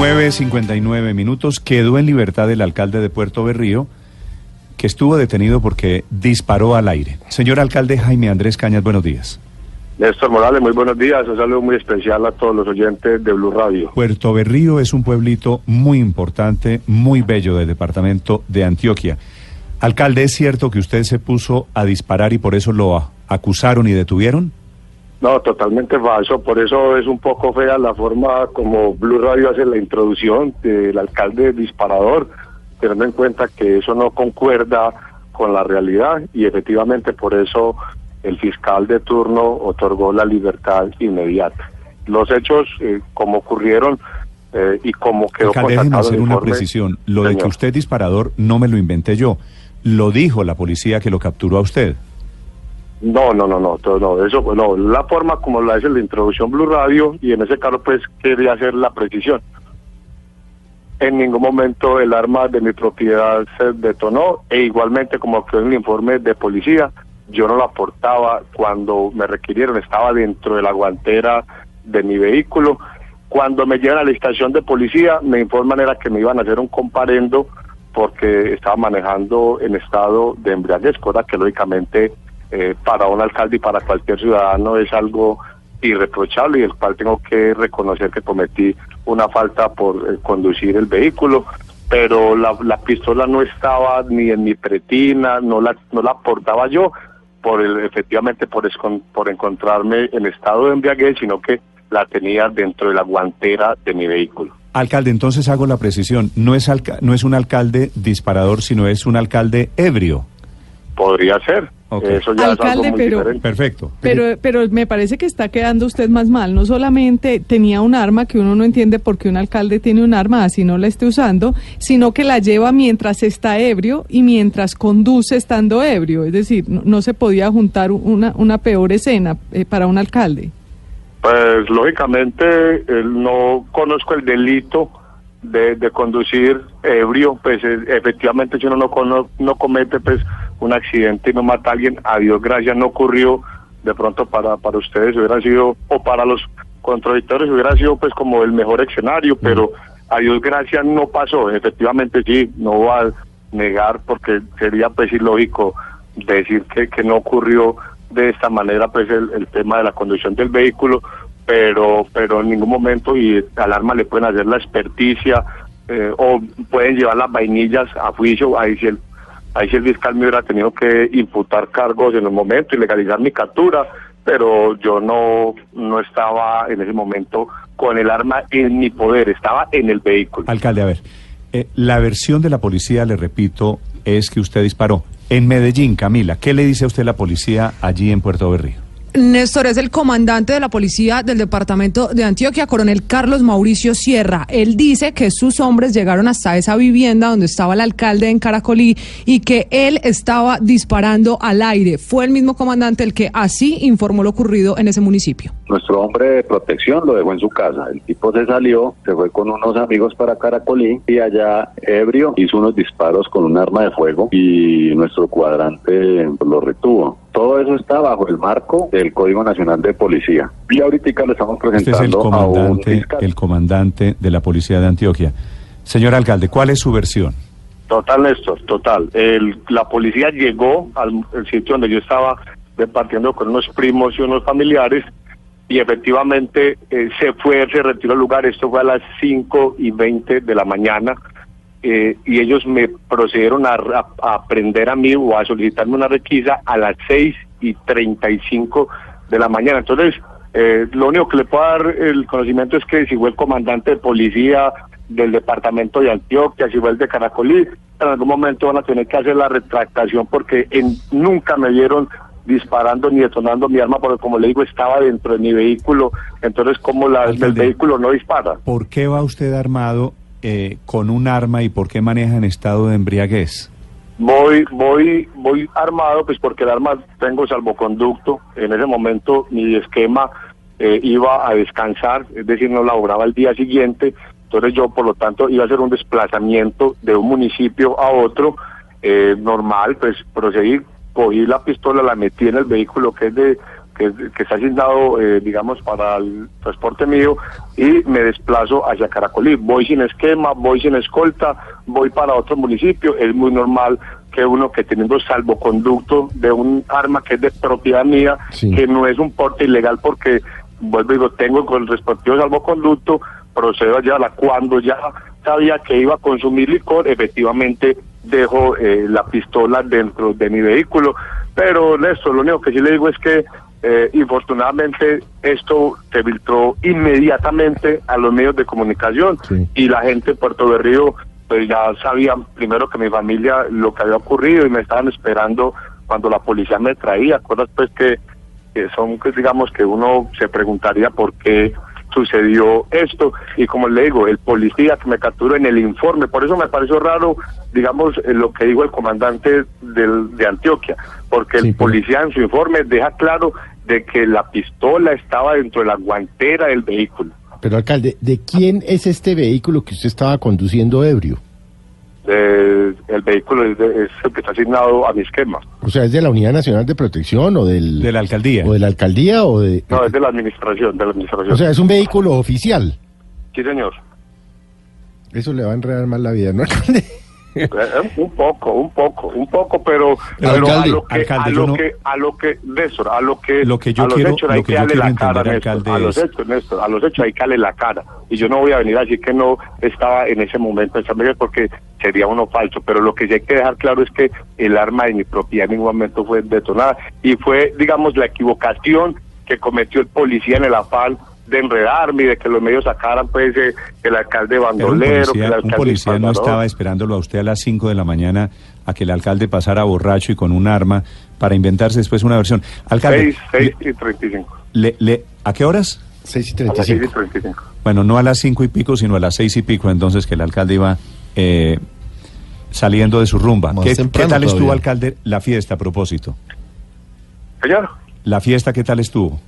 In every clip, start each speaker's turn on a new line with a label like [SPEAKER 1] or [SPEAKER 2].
[SPEAKER 1] 9.59 minutos. Quedó en libertad el alcalde de Puerto Berrío, que estuvo detenido porque disparó al aire. Señor alcalde Jaime Andrés Cañas, buenos días.
[SPEAKER 2] Néstor Morales, muy buenos días. Un saludo muy especial a todos los oyentes de Blue Radio.
[SPEAKER 1] Puerto Berrío es un pueblito muy importante, muy bello del departamento de Antioquia. Alcalde, ¿es cierto que usted se puso a disparar y por eso lo acusaron y detuvieron?
[SPEAKER 2] No, totalmente falso. Por eso es un poco fea la forma como Blue Radio hace la introducción del alcalde disparador, teniendo en cuenta que eso no concuerda con la realidad y efectivamente por eso el fiscal de turno otorgó la libertad inmediata. Los hechos, eh, como ocurrieron eh, y como quedó
[SPEAKER 1] Alcalde, déjeme hacer
[SPEAKER 2] el
[SPEAKER 1] una
[SPEAKER 2] informe-
[SPEAKER 1] precisión. Lo de que usted disparador no me lo inventé yo. Lo dijo la policía que lo capturó a usted.
[SPEAKER 2] No, no, no, no, to- no, eso, no, la forma como la hace la introducción Blue Radio y en ese caso pues quería hacer la precisión. En ningún momento el arma de mi propiedad se detonó e igualmente como quedó en el informe de policía, yo no la portaba cuando me requirieron, estaba dentro de la guantera de mi vehículo. Cuando me llegan a la estación de policía me informan era que me iban a hacer un comparendo porque estaba manejando en estado de embriaguez, cosa que lógicamente eh, para un alcalde y para cualquier ciudadano es algo irreprochable y el cual tengo que reconocer que cometí una falta por eh, conducir el vehículo, pero la, la pistola no estaba ni en mi pretina, no la, no la portaba yo, por el, efectivamente por, escon- por encontrarme en estado de embriaguez, sino que la tenía dentro de la guantera de mi vehículo.
[SPEAKER 1] Alcalde, entonces hago la precisión. No es, alca- no es un alcalde disparador, sino es un alcalde ebrio.
[SPEAKER 2] Podría ser,
[SPEAKER 1] Ok.
[SPEAKER 2] eso ya es algo
[SPEAKER 3] Alcalde,
[SPEAKER 2] muy
[SPEAKER 3] pero-
[SPEAKER 2] diferente.
[SPEAKER 1] Perfecto.
[SPEAKER 3] Pero, pero me parece que está quedando usted más mal. No solamente tenía un arma que uno no entiende por qué un alcalde tiene un arma así no la esté usando, sino que la lleva mientras está ebrio y mientras conduce estando ebrio. Es decir, no, no se podía juntar una, una peor escena eh, para un alcalde.
[SPEAKER 2] Pues lógicamente él no conozco el delito de, de conducir ebrio, pues eh, efectivamente si uno no, cono- no comete pues un accidente y no mata a alguien, a Dios gracias no ocurrió, de pronto para, para ustedes hubiera sido, o para los contradictores hubiera sido pues como el mejor escenario, pero a Dios gracias no pasó, efectivamente sí, no voy a negar porque sería pues ilógico decir que, que no ocurrió de esta manera pues el, el tema de la conducción del vehículo, pero pero en ningún momento y al arma le pueden hacer la experticia eh, o pueden llevar las vainillas a juicio, ahí si el ahí si el fiscal me hubiera tenido que imputar cargos en el momento y legalizar mi captura, pero yo no no estaba en ese momento con el arma en mi poder, estaba en el vehículo.
[SPEAKER 1] Alcalde, a ver. eh, la versión de la policía, le repito, es que usted disparó. En Medellín, Camila, ¿qué le dice a usted la policía allí en Puerto Berrío?
[SPEAKER 4] Néstor es el comandante de la policía del departamento de Antioquia, coronel Carlos Mauricio Sierra. Él dice que sus hombres llegaron hasta esa vivienda donde estaba el alcalde en Caracolí y que él estaba disparando al aire. Fue el mismo comandante el que así informó lo ocurrido en ese municipio.
[SPEAKER 5] Nuestro hombre de protección lo dejó en su casa. El tipo se salió, se fue con unos amigos para Caracolí y allá ebrio hizo unos disparos con un arma de fuego y nuestro cuadrante lo retuvo. Todo eso está bajo el marco del Código Nacional de Policía. Y ahorita lo estamos
[SPEAKER 1] Este es el
[SPEAKER 5] presentando a un
[SPEAKER 1] comandante,
[SPEAKER 5] fiscal.
[SPEAKER 1] el comandante de la policía de Antioquia. Señor alcalde, ¿cuál es su versión?
[SPEAKER 2] Total, Néstor, total. El, la policía llegó al el sitio donde yo estaba departiendo con unos primos y unos familiares y efectivamente eh, se fue, se retiró del lugar. Esto fue a las 5 y 20 de la mañana eh, y ellos me procedieron a, a, a prender a mí o a solicitarme una requisa a las 6 y 35 de la mañana. Entonces, eh, lo único que le puedo dar el conocimiento es que si fue el comandante de policía del departamento de Antioquia, si fue el de Caracolí, en algún momento van a tener que hacer la retractación porque en, nunca me vieron disparando ni detonando mi arma, porque como le digo, estaba dentro de mi vehículo, entonces como la, vehículo no dispara.
[SPEAKER 1] ¿Por qué va usted armado eh, con un arma y por qué maneja en estado de embriaguez?
[SPEAKER 2] Voy, voy, voy armado, pues porque el arma tengo salvoconducto. En ese momento mi esquema eh, iba a descansar, es decir, no laboraba el día siguiente. Entonces yo, por lo tanto, iba a hacer un desplazamiento de un municipio a otro, eh, normal, pues procedí, cogí la pistola, la metí en el vehículo que es de que, que está asignado, eh, digamos, para el transporte mío y me desplazo hacia Caracolí. Voy sin esquema, voy sin escolta, voy para otro municipio. Es muy normal que uno que teniendo salvoconducto de un arma que es de propiedad mía,
[SPEAKER 6] Sí.
[SPEAKER 2] que no es un porte ilegal porque, vuelvo y digo, tengo con el respectivo salvoconducto, procedo a llevarla. Cuando ya sabía que iba a consumir licor, efectivamente dejo eh, la pistola dentro de mi vehículo. Pero Néstor, lo único que sí le digo es que eh, infortunadamente esto se filtró inmediatamente a los medios de comunicación
[SPEAKER 6] Sí.
[SPEAKER 2] y la gente de Puerto Berrío pues ya sabían primero que mi familia lo que había ocurrido y me estaban esperando cuando la policía me traía, cosas pues que, que son pues, digamos que uno se preguntaría por qué sucedió esto y como le digo, el policía que me capturó en el informe, por eso me pareció raro, digamos, eh, lo que dijo el comandante del, de Antioquia, porque el policía en su informe deja claro de que la pistola estaba dentro de la guantera del vehículo.
[SPEAKER 6] Pero alcalde, ¿de quién es este vehículo que usted estaba conduciendo ebrio?
[SPEAKER 2] Eh, el vehículo es, de- es el que está asignado a mi esquema.
[SPEAKER 6] O sea, ¿es de la Unidad Nacional de Protección o del
[SPEAKER 1] De la alcaldía.
[SPEAKER 6] o de la alcaldía o de
[SPEAKER 2] No, es de la administración, de la administración.
[SPEAKER 6] O sea, es un vehículo oficial.
[SPEAKER 2] sí, señor.
[SPEAKER 6] Eso le va a enredar más la vida, ¿no, alcalde?
[SPEAKER 2] Eh, eh, un poco, un poco, un poco, pero,
[SPEAKER 1] Pero, alcalde,
[SPEAKER 2] a lo que,
[SPEAKER 1] alcalde,
[SPEAKER 2] a lo
[SPEAKER 1] no-
[SPEAKER 2] que, a lo que, Néstor, a lo que,
[SPEAKER 1] Lo que yo
[SPEAKER 2] a los
[SPEAKER 1] quiero-
[SPEAKER 2] hechos hay
[SPEAKER 1] lo que
[SPEAKER 2] darle la cara,
[SPEAKER 1] entender,
[SPEAKER 2] Néstor,
[SPEAKER 1] alcalde,
[SPEAKER 2] a los
[SPEAKER 1] es-
[SPEAKER 2] hechos, Néstor, a los hechos hay que darle la cara. Y yo no voy a venir a decir que no estaba en ese momento en San Miguel porque sería uno falso, pero lo que sí hay que dejar claro es que el arma de mi propiedad en ningún momento fue detonada y fue, digamos, la equivocación que cometió el policía en el afán de enredarme y de que los medios sacaran pues eh, el alcalde
[SPEAKER 1] Pero un
[SPEAKER 2] bandolero, que el
[SPEAKER 1] policía, un policía no estaba esperándolo a usted a las 5 de la mañana a que el alcalde pasara borracho y con un arma para inventarse después una versión. Alcalde,
[SPEAKER 2] 6, 6 y 35.
[SPEAKER 1] le- le- ¿a qué horas?
[SPEAKER 6] 6 y
[SPEAKER 2] A las 6 y
[SPEAKER 6] 35.
[SPEAKER 2] 35.
[SPEAKER 1] Bueno, no a las cinco y pico, sino a las seis y pico, entonces que el alcalde iba eh, saliendo de su rumba. ¿Qué, tal estuvo,
[SPEAKER 7] todavía.
[SPEAKER 1] alcalde, la fiesta a propósito?
[SPEAKER 2] Señor,
[SPEAKER 1] ¿La fiesta qué tal estuvo?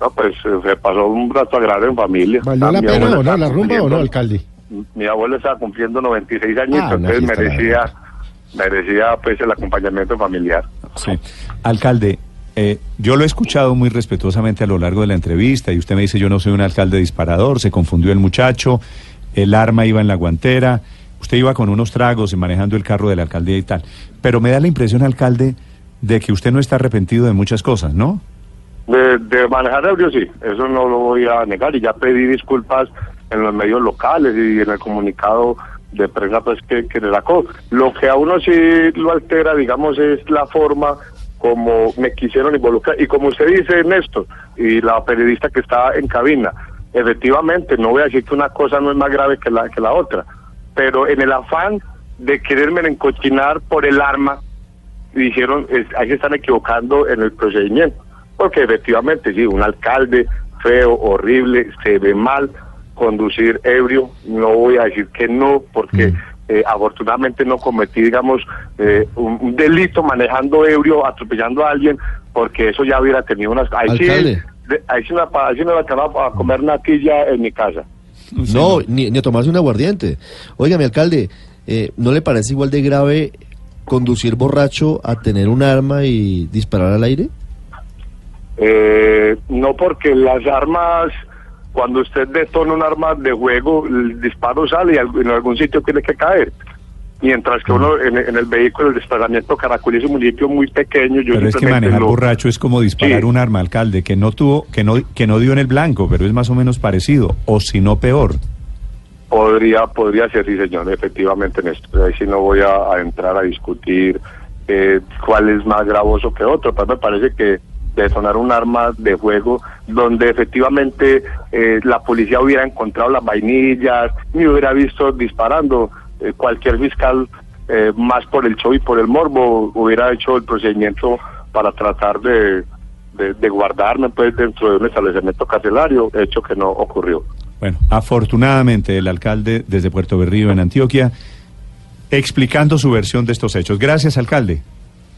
[SPEAKER 2] no, pues eh, se pasó un rato agradable en familia.
[SPEAKER 6] ¿Valió la pena o no la rumba o no, alcalde?
[SPEAKER 2] Mi abuelo estaba cumpliendo 96 años,
[SPEAKER 6] Ah,
[SPEAKER 2] entonces merecía, merecía pues el acompañamiento familiar.
[SPEAKER 1] Sí. Alcalde, eh, yo lo he escuchado muy respetuosamente a lo largo de la entrevista y usted me dice yo no soy un alcalde disparador, se confundió el muchacho, el arma iba en la guantera, usted iba con unos tragos y manejando el carro de la alcaldía y tal. Pero me da la impresión, alcalde, de que usted no está arrepentido de muchas cosas, ¿no?
[SPEAKER 2] De, de manejar ebrio, sí, eso no lo voy a negar y ya pedí disculpas en los medios locales y en el comunicado de prensa pues que, que le sacó. Lo que a uno sí lo altera, digamos, es la forma como me quisieron involucrar. Y como usted dice, Néstor, y la periodista que está en cabina, efectivamente, no voy a decir que una cosa no es más grave que la, que la otra, pero en el afán de quererme encochinar por el arma, dijeron, es- ahí se están equivocando en el procedimiento. Porque efectivamente, sí, un alcalde feo, horrible, se ve mal conducir ebrio. No voy a decir que no, porque eh, afortunadamente no cometí, digamos, eh, un, un delito manejando ebrio, atropellando a alguien, porque eso ya hubiera tenido unas... Ahí sí, ahí sí me, ahí sí me va a comer natilla en mi casa.
[SPEAKER 7] No, ni, ni a tomarse un aguardiente. Oiga, mi alcalde, eh, ¿no le parece igual de grave conducir borracho a tener un arma y disparar al aire?
[SPEAKER 2] Eh, no porque las armas, cuando usted detona un arma de juego, el disparo sale y en algún sitio tiene que caer. Mientras que uno en, en el vehículo, el desplazamiento Caracolí es un municipio muy pequeño. Yo
[SPEAKER 1] Pero es que manejar
[SPEAKER 2] lo-
[SPEAKER 1] borracho es como disparar
[SPEAKER 2] Sí.
[SPEAKER 1] un arma, alcalde, que no tuvo, que no, que no dio en el blanco, pero es más o menos parecido, o si no peor.
[SPEAKER 2] Podría, podría ser, sí, señor, efectivamente, Néstor. Ahí sí no voy a, a entrar a discutir eh, cuál es más gravoso que otro, pero me parece que detonar un arma de fuego donde efectivamente eh, la policía hubiera encontrado las vainillas, me hubiera visto disparando, eh, cualquier fiscal eh, más por el show y por el morbo hubiera hecho el procedimiento para tratar de, de, de guardarme pues dentro de un establecimiento carcelario, hecho que no ocurrió.
[SPEAKER 1] Bueno, afortunadamente el alcalde desde Puerto Berrío en Antioquia explicando su versión de estos hechos. Gracias, alcalde.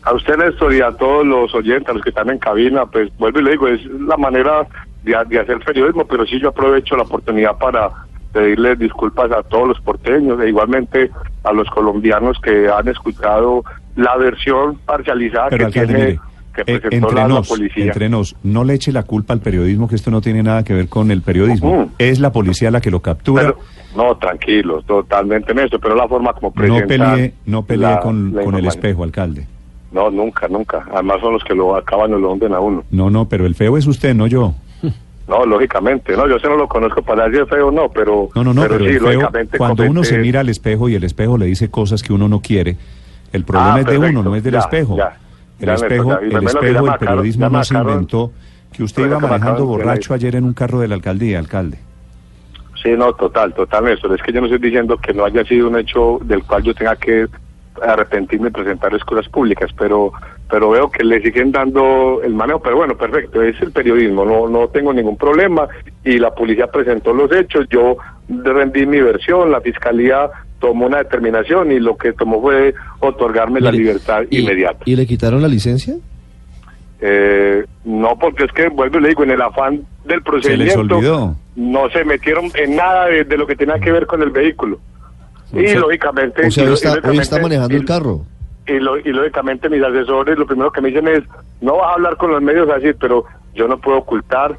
[SPEAKER 2] A usted, Néstor, y a todos los oyentes, a los que están en cabina, pues vuelvo y le digo, es la manera de, de hacer periodismo, pero sí yo aprovecho la oportunidad para pedirles disculpas a todos los porteños e igualmente a los colombianos que han escuchado la versión parcializada
[SPEAKER 1] Pero,
[SPEAKER 2] que
[SPEAKER 1] alcalde,
[SPEAKER 2] tiene
[SPEAKER 1] mire,
[SPEAKER 2] que
[SPEAKER 1] eh,
[SPEAKER 2] presentó
[SPEAKER 1] entre
[SPEAKER 2] la, la
[SPEAKER 1] nos,
[SPEAKER 2] policía.
[SPEAKER 1] entre nos, no le eche la culpa al periodismo, que esto no tiene nada que ver con el periodismo. Es la policía la que lo captura.
[SPEAKER 2] Pero, no, tranquilos, totalmente en eso, pero la forma como
[SPEAKER 1] no pelee, no pelee
[SPEAKER 2] la-
[SPEAKER 1] con,
[SPEAKER 2] la
[SPEAKER 1] con el espejo, alcalde.
[SPEAKER 2] No, nunca, nunca. Además son los que lo acaban o lo hunden a uno.
[SPEAKER 1] No, no, pero el feo es usted, no yo.
[SPEAKER 2] No, lógicamente. No, yo sé no lo conozco para decir feo, no, pero,
[SPEAKER 1] No, no, no, pero,
[SPEAKER 2] sí,
[SPEAKER 1] el feo,
[SPEAKER 2] lógicamente
[SPEAKER 1] cuando uno se mira al espejo y el espejo le dice cosas que uno no quiere, el problema
[SPEAKER 2] Ah,
[SPEAKER 1] es de uno, no es del
[SPEAKER 2] Ya,
[SPEAKER 1] espejo.
[SPEAKER 2] ya.
[SPEAKER 1] el
[SPEAKER 2] Ya,
[SPEAKER 1] espejo, el espejo
[SPEAKER 2] acabaron-
[SPEAKER 1] periodismo no se inventó. Que usted
[SPEAKER 2] Pero
[SPEAKER 1] iba manejando borracho ayer en un carro de la alcaldía, alcalde.
[SPEAKER 2] Sí, no, total, total, Néstor. Es que yo no estoy diciendo que no haya sido un hecho del cual yo tenga que arrepentirme y presentar excusas públicas, pero pero veo que le siguen dando el manejo, pero bueno, perfecto, es el periodismo, no no tengo ningún problema y la policía presentó los hechos, yo rendí mi versión, la fiscalía tomó una determinación y lo que tomó fue otorgarme la libertad
[SPEAKER 7] y-
[SPEAKER 2] inmediata.
[SPEAKER 7] ¿Y le quitaron la licencia?
[SPEAKER 2] Eh, no, porque es que, vuelvo y le digo, en el afán del
[SPEAKER 1] Se les
[SPEAKER 2] procedimiento,
[SPEAKER 1] olvidó.
[SPEAKER 2] no se metieron en nada de, de lo que tenía que ver con el vehículo. Y
[SPEAKER 7] O sea-
[SPEAKER 2] lógicamente...
[SPEAKER 7] O sea, hoy está, hoy
[SPEAKER 2] lógicamente-
[SPEAKER 7] está manejando el carro.
[SPEAKER 2] Y, lo- y lógicamente mis asesores lo primero que me dicen es, no vas a hablar con los medios así, pero yo no puedo ocultar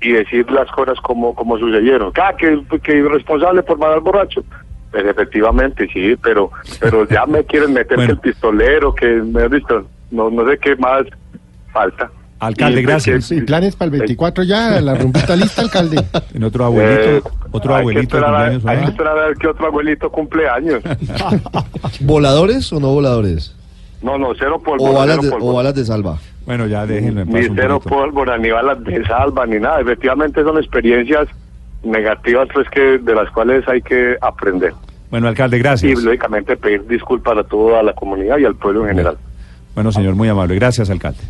[SPEAKER 2] y decir las cosas como, como sucedieron. Ah, que, que irresponsable por mandar borracho. Pues efectivamente, sí, pero pero ya me quieren meter
[SPEAKER 1] Bueno.
[SPEAKER 2] que el pistolero, que me has visto, no, no sé qué más falta.
[SPEAKER 1] Alcalde,
[SPEAKER 2] Y,
[SPEAKER 1] gracias.
[SPEAKER 6] Sí, planes para el 24 ya, la rumbita lista, alcalde.
[SPEAKER 1] En otro abuelito,
[SPEAKER 2] Eh,
[SPEAKER 1] otro
[SPEAKER 2] hay que
[SPEAKER 1] abuelito
[SPEAKER 2] esperar
[SPEAKER 1] cumpleaños.
[SPEAKER 2] Hay que esperar a ver qué otro abuelito cumple años.
[SPEAKER 7] ¿Voladores o no voladores?
[SPEAKER 2] No, no, cero
[SPEAKER 7] ¿O
[SPEAKER 2] pólvora.
[SPEAKER 7] balas,
[SPEAKER 2] cero
[SPEAKER 7] de, o balas de salva?
[SPEAKER 1] Bueno, ya déjenlo en paz
[SPEAKER 2] Ni cero pólvora, ni balas de salva, ni nada. Efectivamente son experiencias negativas pues que de las cuales hay que aprender.
[SPEAKER 1] Bueno, alcalde,
[SPEAKER 2] Y
[SPEAKER 1] gracias.
[SPEAKER 2] lógicamente pedir disculpas a toda la comunidad y al pueblo en general.
[SPEAKER 1] Bueno, señor, muy amable. Gracias, alcalde.